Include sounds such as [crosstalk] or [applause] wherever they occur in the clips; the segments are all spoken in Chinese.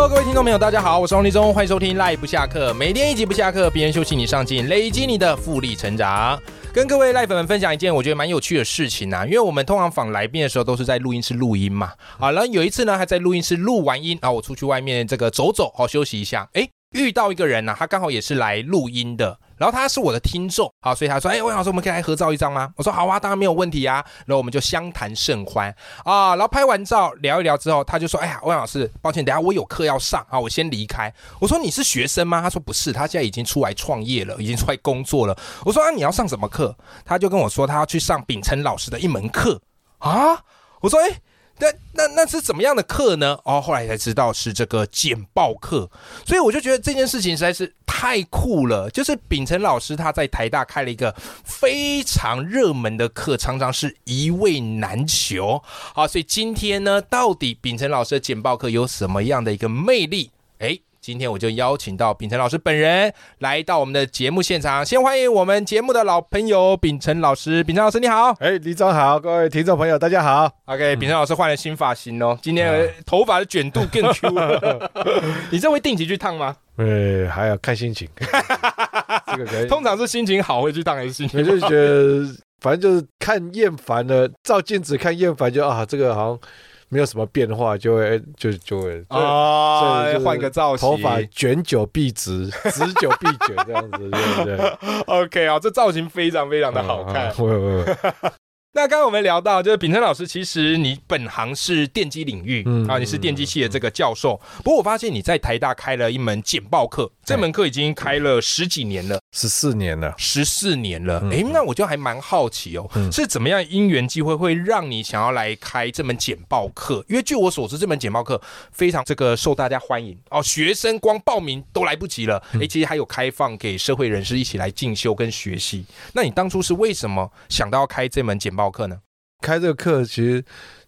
Hello，各位听众朋友，大家好，我是王立中，欢迎收听赖不下课，每天一集不下课，别人休息你上进，累积你的复利成长。跟各位赖粉们分享一件我觉得蛮有趣的事情啊，因为我们通常访来宾的时候都是在录音室录音嘛，好，了有一次呢，还在录音室录完音，然后我出去外面这个走走，好休息一下，哎，遇到一个人呢，他刚好也是来录音的。然后他是我的听众，好，所以他说：“哎，魏老师，我们可以来合照一张吗？”我说：“好啊，当然没有问题啊。”然后我们就相谈甚欢啊。然后拍完照聊一聊之后，他就说：“哎呀，魏老师，抱歉，等下我有课要上啊，我先离开。”我说：“你是学生吗？”他说：“不是，他现在已经出来创业了，已经出来工作了。”我说：“啊，你要上什么课？”他就跟我说：“他要去上秉承老师的一门课啊。”我说：“哎。”那那那是怎么样的课呢？哦，后来才知道是这个简报课，所以我就觉得这件事情实在是太酷了。就是秉承老师他在台大开了一个非常热门的课，常常是一位难求。好，所以今天呢，到底秉承老师的简报课有什么样的一个魅力？哎。今天我就邀请到秉承老师本人来到我们的节目现场，先欢迎我们节目的老朋友秉承老师。秉承老师你好，哎，李总好，各位听众朋友大家好。OK，秉承老师换了新发型哦，今天头发的卷度更 Q 了。[laughs] 你这会定期去烫吗？呃，还要看心情。[laughs] 这个可以，通常是心情好会去烫还是心情？我就觉得 [laughs] 反正就是看厌烦了，照镜子看厌烦就啊，这个好像。没有什么变化，就会就就会啊，换个造型，头发卷久必直，[laughs] 直久必卷，这样子，对不对？OK 啊，这造型非常非常的好看。那刚刚我们聊到，就是秉承老师，其实你本行是电机领域啊，你是电机系的这个教授。不过我发现你在台大开了一门简报课，这门课已经开了十几年了，十四年了，十四年了。哎，那我就还蛮好奇哦，是怎么样因缘机会会让你想要来开这门简报课？因为据我所知，这门简报课非常这个受大家欢迎哦，学生光报名都来不及了。哎，其实还有开放给社会人士一起来进修跟学习。那你当初是为什么想到要开这门简报课呢？开这个课，其实，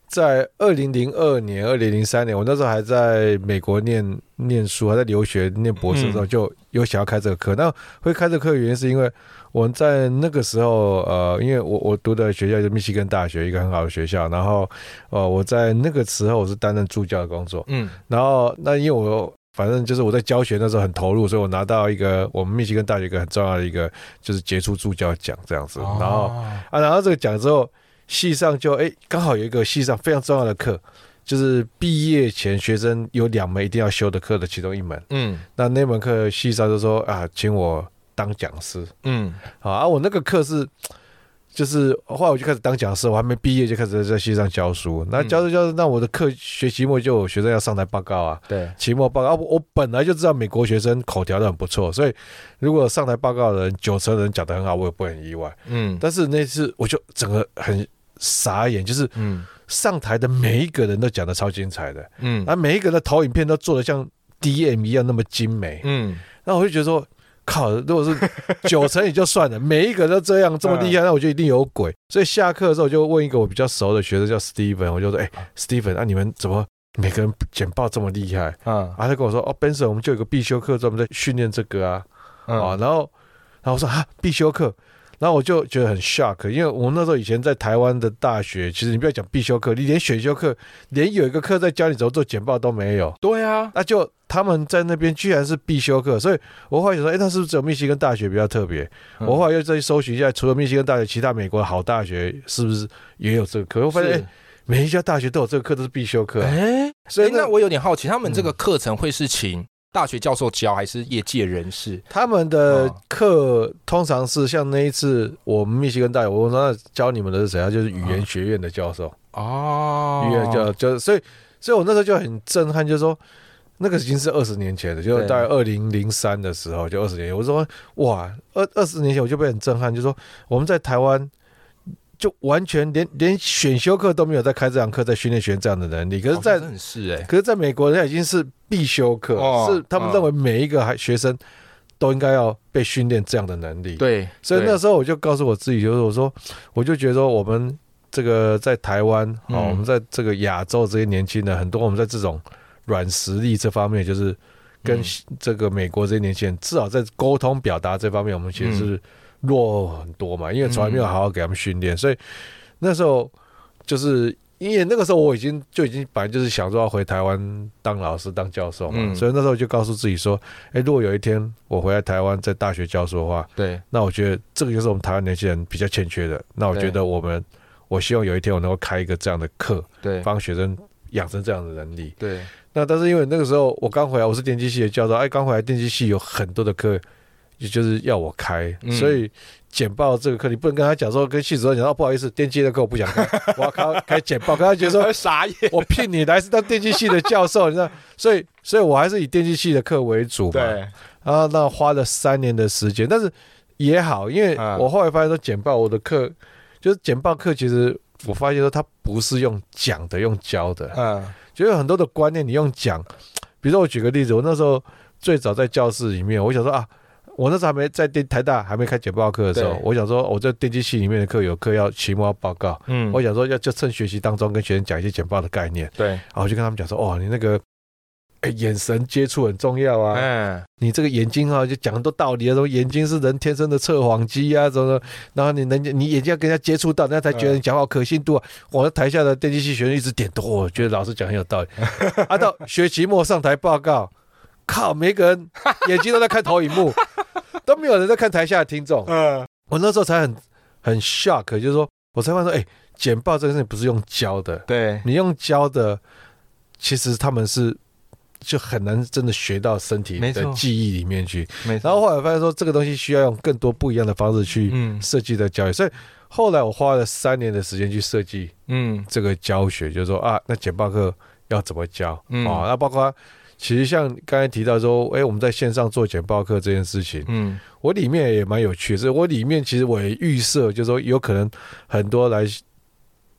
在二零零二年、二零零三年，我那时候还在美国念念书，还在留学念博士的时候，就有想要开这个课。那会开这个课的原因，是因为我在那个时候，呃，因为我我读的学校是密西根大学，一个很好的学校。然后，呃，我在那个时候我是担任助教的工作。嗯。然后，那因为我反正就是我在教学那时候很投入，所以我拿到一个我们密西根大学一个很重要的一个就是杰出助教奖这样子。然后啊，拿到这个奖之后。系上就哎，刚好有一个系上非常重要的课，就是毕业前学生有两门一定要修的课的其中一门。嗯，那那门课系上就说啊，请我当讲师。嗯，好啊，我那个课是。就是后来我就开始当讲师，我还没毕业就开始在系上教书。那教着教着，那我的课学期末就有学生要上台报告啊。对，期末报告。我我本来就知道美国学生口条都很不错，所以如果上台报告的人九成人讲得很好，我也不会很意外。嗯。但是那次我就整个很傻眼，就是嗯，上台的每一个人都讲的超精彩的，嗯，那每一个人的投影片都做的像 DM 一样那么精美，嗯。那我就觉得说。靠！如果是九成也就算了，[laughs] 每一个都这样这么厉害，那我就一定有鬼。所以下课的时候，我就问一个我比较熟的学生叫 Steven，我就说：“哎，Steven，那你们怎么每个人简报这么厉害？”啊，他跟我说：“哦，Benson，我们就有个必修课专门在训练这个啊。”啊，然后，然后我说：“啊，必修课。”然后我就觉得很 shock，因为我们那时候以前在台湾的大学，其实你不要讲必修课，你连选修课，连有一个课在教你怎么做简报都没有。对啊，那就他们在那边居然是必修课，所以我后来想说，哎，那是不是只有密西根大学比较特别？我后来又再去搜寻一下，除了密西根大学，其他美国的好大学是不是也有这个课？我发现每一家大学都有这个课，都是必修课。哎，所以那我有点好奇，他们这个课程会是请？大学教授教还是业界人士？他们的课通常是像那一次我们密西根大学，我说教你们的是谁啊？就是语言学院的教授哦，语言教就所以，所以我那时候就很震撼，就是说那个已经是二十年前的，就大概二零零三的时候，就二十年。我说哇，二二十年前我就被很震撼，就说我们在台湾。就完全连连选修课都没有在开这堂课，在训练学生这样的能力。可是，在是哎，可是在美国，它已经是必修课，是他们认为每一个还学生都应该要被训练这样的能力。对，所以那时候我就告诉我自己，就是我说，我就觉得说，我们这个在台湾嗯哦，我们在这个亚洲这些年轻人，很多我们在这种软实力这方面，就是跟嗯这个美国这些年轻人，至少在沟通表达这方面，我们其实是弱很多嘛，因为从来没有好好给他们训练，所以那时候就是。因为那个时候我已经就已经本来就是想说要回台湾当老师当教授嘛，嗯所以那时候就告诉自己说，哎，如果有一天我回来台湾在大学教书的话，对，那我觉得这个就是我们台湾年轻人比较欠缺的。那我觉得我们，我希望有一天我能够开一个这样的课，对，帮学生养成这样的能力。对，那但是因为那个时候我刚回来，我是电机系的教授，哎，刚回来电机系有很多的课，也就是要我开，嗯所以简报这个课你不能跟他讲说，跟系主任讲，哦，不好意思，电机的课我不想开，[laughs] 我要开开简报，跟他觉得说。[laughs] 傻眼，我聘你来是当电机系的教授，你知道，所以，所以我还是以电机系的课为主嘛。对，然后那花了三年的时间，但是也好，因为嗯我后来发现说简报我的课就是简报课，其实我发现说他不是用讲的，用教的，嗯，就有很多的观念你用讲，比如说我举个例子，我那时候最早在教室里面，我想说啊。我那时候还没在电台大还没开简报课的时候，我想说我在电机系里面的课有课要期末要报告，嗯。我想说要就趁学习当中跟学生讲一些简报的概念，对，然后我就跟他们讲说，哦，你那个、哎眼神接触很重要啊，嗯，你这个眼睛啊，就讲很多道理啊，说眼睛是人天生的测谎机啊，什么的，然后你能你眼睛要跟人家接触到，人家才觉得你讲话可信度啊。我的台下的电机系学生一直点头，我觉得老师讲很有道理。啊，到学期末上台报告，靠，每个人眼睛都在看投影幕，[laughs] 都没有人在看台下的听众。嗯，我那时候才很很 shock，就是说我才发现说，哎，简报这个事情不是用教的，对，你用教的，其实他们是就很难真的学到身体的记忆里面去。然后后来发现说，这个东西需要用更多不一样的方式去嗯。设计的教育，所以后来我花了三年的时间去设计嗯。这个教学，就是说啊，那简报课要怎么教？嗯。啊？那包括其实像刚才提到说，哎，我们在线上做简报课这件事情，嗯。我里面也蛮有趣的，是我里面其实我也预设，就是说有可能很多来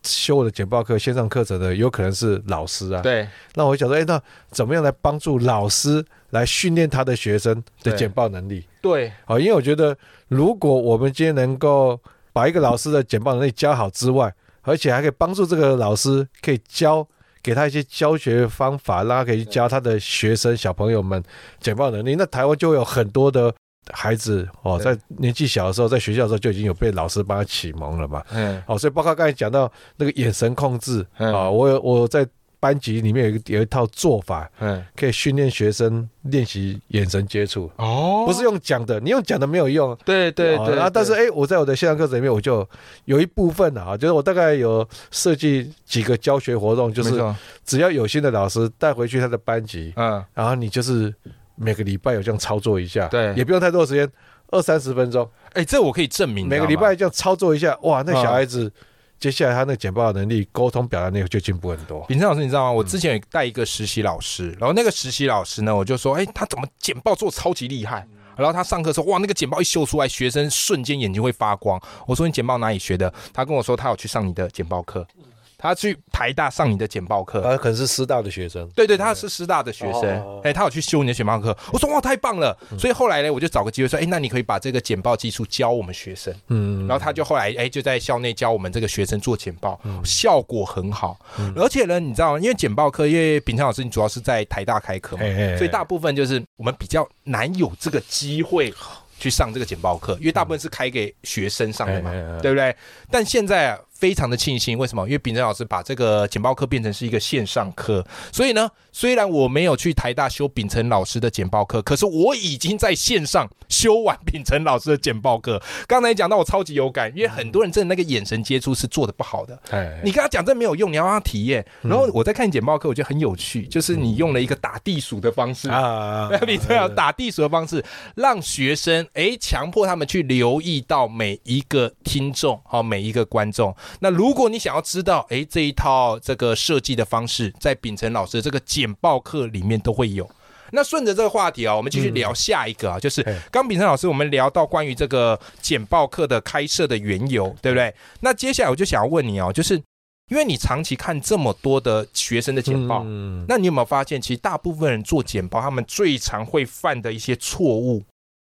修我的简报课线上课程的，有可能是老师啊。对，那我想说，哎，那怎么样来帮助老师来训练他的学生的简报能力？对，好，因为我觉得，如果我们今天能够把一个老师的简报能力教好之外，而且还可以帮助这个老师可以教给他一些教学方法，让他可以去教他的学生小朋友们简报能力，那台湾就会有很多的孩子哦，在年纪小的时候，在学校的时候就已经有被老师帮他启蒙了嘛。嗯哦，所以包括刚才讲到那个眼神控制嗯啊，我有我在班级里面有一个有一套做法，嗯，可以训练学生练习眼神接触。哦。不是用讲的，你用讲的没有用。对对对，哦然后但是哎、我在我的线上课程里面，我就有一部分啊，就是我大概有设计几个教学活动，就是只要有心的老师带回去他的班级，嗯。然后你就是每个礼拜有这样操作一下，对也不用太多的时间，二三十分钟，哎，这我可以证明，每个礼拜这样操作一下，哇，那嗯小孩子接下来他那个简报的能力、沟通表达能力就进步很多。秉承老师，你知道吗？我之前有带一个实习老师，然后那个实习老师呢，我就说，哎，他怎么简报做超级厉害？然后他上课的时候，哇，那个简报一秀出来，学生瞬间眼睛会发光。我说你简报哪里学的？他跟我说他有去上你的简报课，他去台大上你的简报课。啊，可能是师大的学生，对对，他是师大的学生哦，哎、他有去修你的简报课。我说哇，太棒了！所以后来呢，我就找个机会说，哎、那你可以把这个简报技术教我们学生。嗯，然后他就后来哎、就在校内教我们这个学生做简报，嗯效果很好。而且呢，你知道吗？因为简报课，因为秉昌老师你主要是在台大开课嘛，所以大部分就是我们比较难有这个机会去上这个简报课，因为大部分是开给学生上的嘛，对不对？但现在啊，非常的庆幸，为什么？因为秉承老师把这个简报课变成是一个线上课，所以呢，虽然我没有去台大修秉承老师的简报课，可是我已经在线上修完秉承老师的简报课。刚才讲到我超级有感，因为很多人真的那个眼神接触是做的不好的，哎，你跟他讲这没有用，你要让他体验。然后我在看简报课，我觉得很有趣，就是你用了一个打地鼠的方式。啊，你这样打地鼠的方式，让学生诶强迫他们去留意到每一个听众，好每一个观众。那如果你想要知道，诶这一套这个设计的方式，在秉承老师的这个简报课里面都会有。那顺着这个话题啊，我们继续聊下一个啊，就是刚秉承老师我们聊到关于这个简报课的开设的缘由，对不对？那接下来我就想要问你哦，就是因为你长期看这么多的学生的简报，嗯那你有没有发现，其实大部分人做简报，他们最常会犯的一些错误，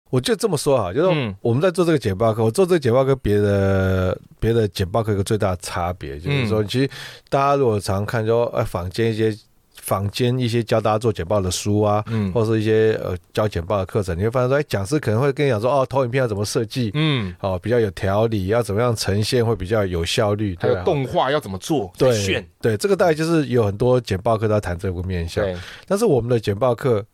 我就这么说哈，就是嗯。我们在做这个简报课，我做这个简报跟别的别的简报课有个最大的差别，就是说，其实大家如果常看说，呃，坊间一些坊间一些教大家做简报的书啊，嗯。或是一些呃教简报的课程，你会发现说，哎，讲师可能会跟你讲说，哦，投影片要怎么设计，嗯，哦，比较有条理，要怎么样呈现会比较有效率，还有动画要怎么做，对炫，对，这个大概就是有很多简报课都在谈这个面向。对，但是我们的简报课，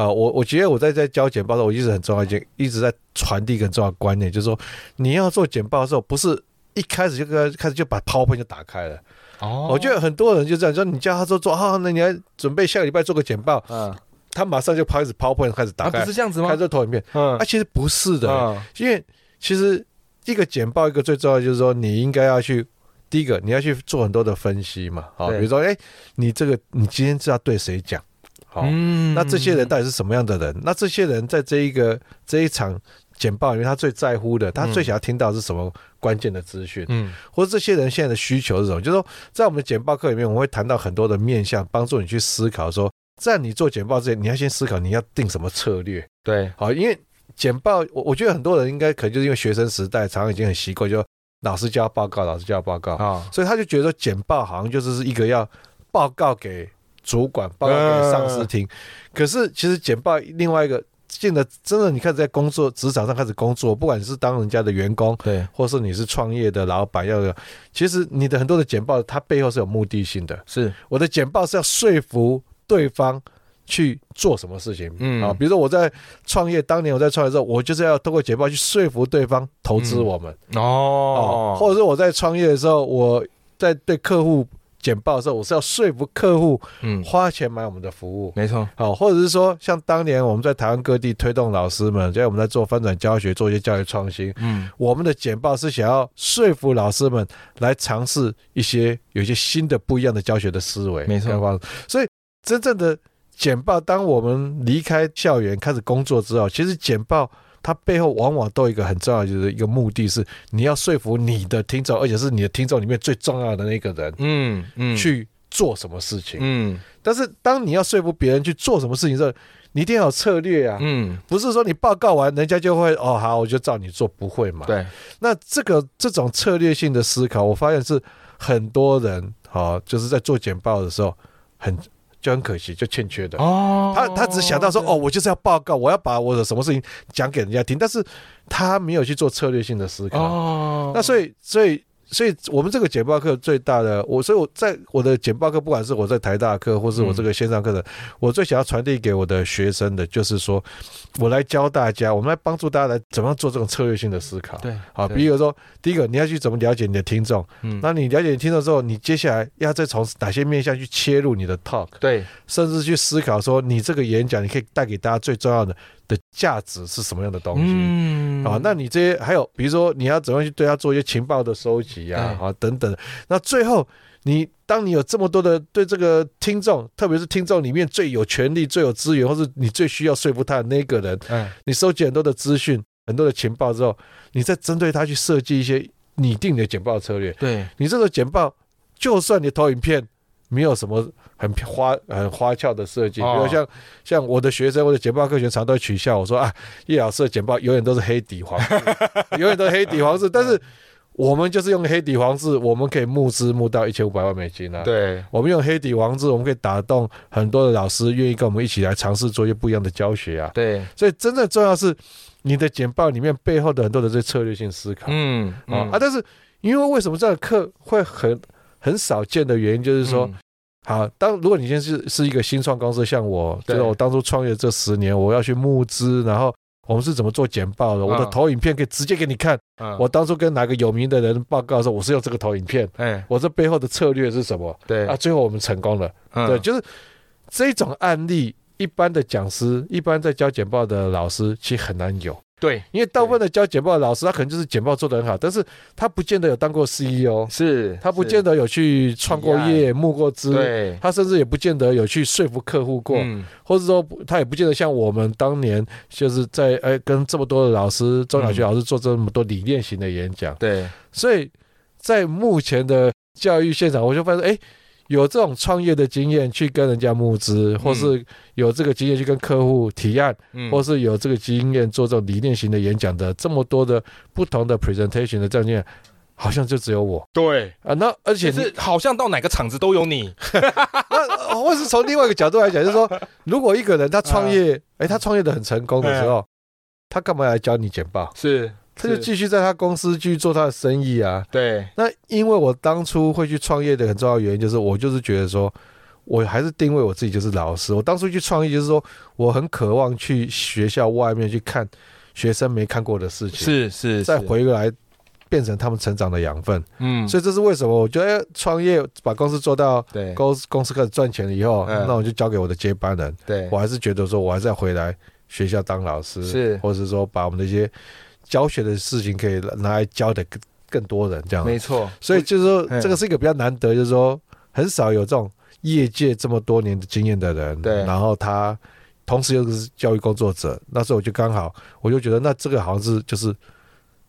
啊、我我觉得我在在教简报的时候，我一直很重要一件，一直在传递一个很重要的观念，就是说你要做简报的时候，不是一开始就跟开始就把 PowerPoint 就打开了。哦我觉得很多人就这样，说你叫他说做啊，那你要准备下个礼拜做个简报，嗯，他马上就开始 PowerPoint 开始打啊，开，不是这样子吗开？始投影片。嗯啊，其实不是的，嗯因为其实一个简报一个最重要的就是说，你应该要去第一个你要去做很多的分析嘛，好，比如说，哎，你这个你今天是要对谁讲，好，嗯那这些人到底是什么样的人？那这些人在这一个这一场简报里面，他最在乎的，他最想要听到的是什么关键的资讯，嗯或者这些人现在的需求是什么？就是说，在我们的简报课里面，我们会谈到很多的面向，帮助你去思考说。在你做简报之前，你要先思考你要定什么策略。对，好，因为简报，我我觉得很多人应该可能就是因为学生时代常常已经很习惯，就老师交报告，老师交报告，啊，所以他就觉得说简报好像就是一个要报告给主管、报告给上司听。可是其实简报另外一个，见得真的，你看在工作职场上开始工作，不管是当人家的员工，对，或是你是创业的老板，要有，其实你的很多的简报，它背后是有目的性的。是，我的简报是要说服对方去做什么事情，嗯。啊，比如说我在创业，当年我在创业的时候，我就是要通过简报去说服对方投资我们，哦。哦，，或者是我在创业的时候，我在对客户简报的时候，我是要说服客户嗯，花钱买我们的服务。没错，好，或者是说，像当年我们在台湾各地推动老师们，在我们在做翻转教学，做一些教育创新，嗯，我们的简报是想要说服老师们来尝试一些有一些新的不一样的教学的思维，没错方。所以真正的简报，当我们离开校园开始工作之后，其实简报它背后往往都有一个很重要的就是一个目的是你要说服你的听众，而且是你的听众里面最重要的那个人嗯嗯，，去做什么事情。嗯但是当你要说服别人去做什么事情的时候，你一定要有策略啊。嗯，不是说你报告完，人家就会哦好，我就照你做，不会嘛？对，那这个这种策略性的思考，我发现是很多人好、就是在做简报的时候很就很可惜，就欠缺的。哦他他只想到说哦，，我就是要报告，我要把我的什么事情讲给人家听，但是他没有去做策略性的思考。哦，那所以所以所以我们这个简报课最大的我，所以我在我的简报课，不管是我在台大课，或是我这个线上课程，我最想要传递给我的学生的，就是说我来教大家，我们来帮助大家来怎么样做这种策略性的思考。对，好，比如说，第一个你要去怎么了解你的听众，嗯，那你了解你听众之后，你接下来要再从哪些面向去切入你的 talk，对，甚至去思考说你这个演讲你可以带给大家最重要的的价值是什么样的东西。嗯啊，那你这些还有，比如说你要怎么样去对他做一些情报的收集啊，对啊等等。那最后，你当你有这么多的对这个听众，特别是听众里面最有权利、最有资源，或是你最需要说服他的那个人，嗯，你收集很多的资讯、很多的情报之后，你再针对他去设计一些拟定的简报策略。对，你这个简报，就算你投影片没有什么很花很花俏的设计，比哦如像像我的学生或者简报课学常都会取笑我说啊，叶老师的简报永远都是黑底黄字，[laughs] 永远都是黑底黄字，但是我们就是用黑底黄字，我们可以募资募到一千五百万美金啊。对，我们用黑底黄字，我们可以打动很多的老师愿意跟我们一起来尝试做一些不一样的教学啊。对，所以真正重要是你的简报里面背后的很多的这策略性思考。嗯啊啊！但是因为为什么这个课会很很少见的原因，就是说，嗯好，当如果你现在是是一个新创公司，像我，就对是我当初创业这十年，我要去募资，然后我们是怎么做简报的？我的嗯投影片可以直接给你看。嗯我当初跟哪个有名的人报告的时候，我是用这个投影片，哎，我这背后的策略是什么？对啊，，最后我们成功了。嗯对，就是这种案例，一般的讲师，一般在教简报的老师，其实很难有。对，因为大部分的教简报的老师，他可能就是简报做得很好，但是他不见得有当过 CEO，是，他不见得得有去创过业、募过资，对。他甚至也不见得有去说服客户过，嗯。或者说他也不见得像我们当年就是在哎跟这么多的老师、中小学老师做这么多理念型的演讲，对，所以在目前的教育现场，我就发现哎。有这种创业的经验去跟人家募资，或是有这个经验去跟客户提案，嗯或是有这个经验做这种理念型的演讲的，这么多的不同的 presentation 的这样经验，好像就只有我对，啊。那而且是好像到哪个场子都有你。[laughs] 那或是从另外一个角度来讲，就是说，如果一个人他创嗯业，哎，他创业的很成功的时候，他干嘛来教你简报？是，他就继续在他公司继续做他的生意啊。对，那因为我当初会去创业的很重要原因，就是我就是觉得说，我还是定位我自己就是老师。我当初去创业，就是说我很渴望去学校外面去看学生没看过的事情，是是，再是，回来变成他们成长的养分。嗯，所以这是为什么我觉得哎创业把公司做到对公公司开始赚钱了以后，嗯那我就交给我的接班人。对我还是觉得说，我还是要回来学校当老师，是或者是说把我们那些教学的事情可以拿来教的更更多人这样。没错，所以就是说，嗯这个是一个比较难得，就是说很少有这种业界这么多年的经验的人，对。然后他同时又是教育工作者，那时候我就刚好，我就觉得那这个好像是就是，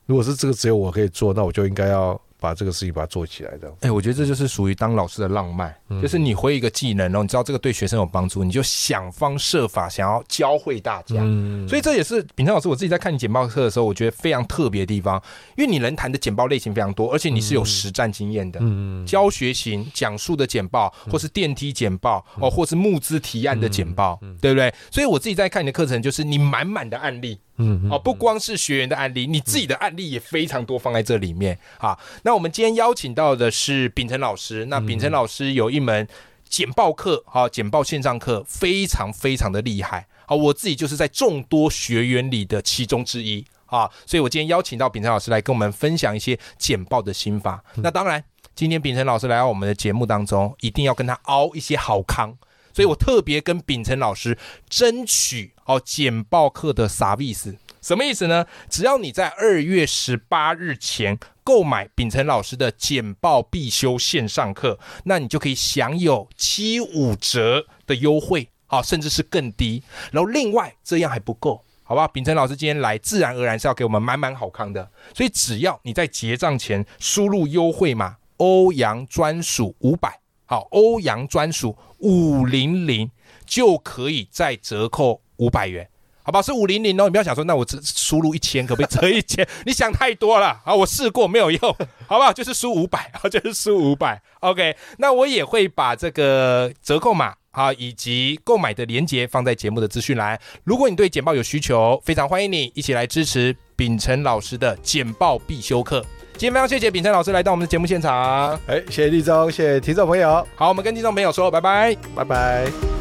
如果是这个只有我可以做，那我就应该要把这个事情把它做起来这样。哎、我觉得这就是属于当老师的浪漫，嗯就是你会一个技能，然后你知道这个对学生有帮助，你就想方设法想要教会大家。嗯所以这也是秉成老师我自己在看你简报课的时候，我觉得非常特别的地方，因为你能谈的简报类型非常多，而且你是有实战经验的。嗯教学型讲述的简报，或是电梯简报，哦，或是募资提案的简报，对不对？所以我自己在看你的课程，就是你满满的案例，嗯哦，不光是学员的案例，你自己的案例也非常多放在这里面啊。那我们今天邀请到的是秉承老师，那秉承老师有一门简报课，好、简报线上课非常非常的厉害，好，我自己就是在众多学员里的其中之一啊，所以我今天邀请到秉承老师来跟我们分享一些简报的心法。那当然，今天秉承老师来到我们的节目当中，一定要跟他熬一些好康。所以我特别跟秉承老师争取哦简报课的 service，什么意思呢？只要你在二月十八日前购买秉承老师的简报必修线上课，那你就可以享有七五折的优惠，好、甚至是更低。然后另外这样还不够。好吧，秉承老师今天来，自然而然是要给我们满满好康的，所以只要你在结账前输入优惠码欧阳专属五百，好，欧阳专属五零零就可以再折扣五百元。好吧，是五零零哦，你不要想说，那我只输入一千，可不可以折一千？[laughs] 你想太多了啊！我试过没有用，[laughs] 好不好？就是输五百，啊，[laughs] 就是输五百。OK，那我也会把这个折扣码啊以及购买的链接放在节目的资讯栏。如果你对简报有需求，非常欢迎你一起来支持秉承老师的简报必修课。今天非常谢谢秉承老师来到我们的节目现场。哎，谢谢立中，谢谢听众朋友，好，我们跟听众朋友说拜拜。拜拜。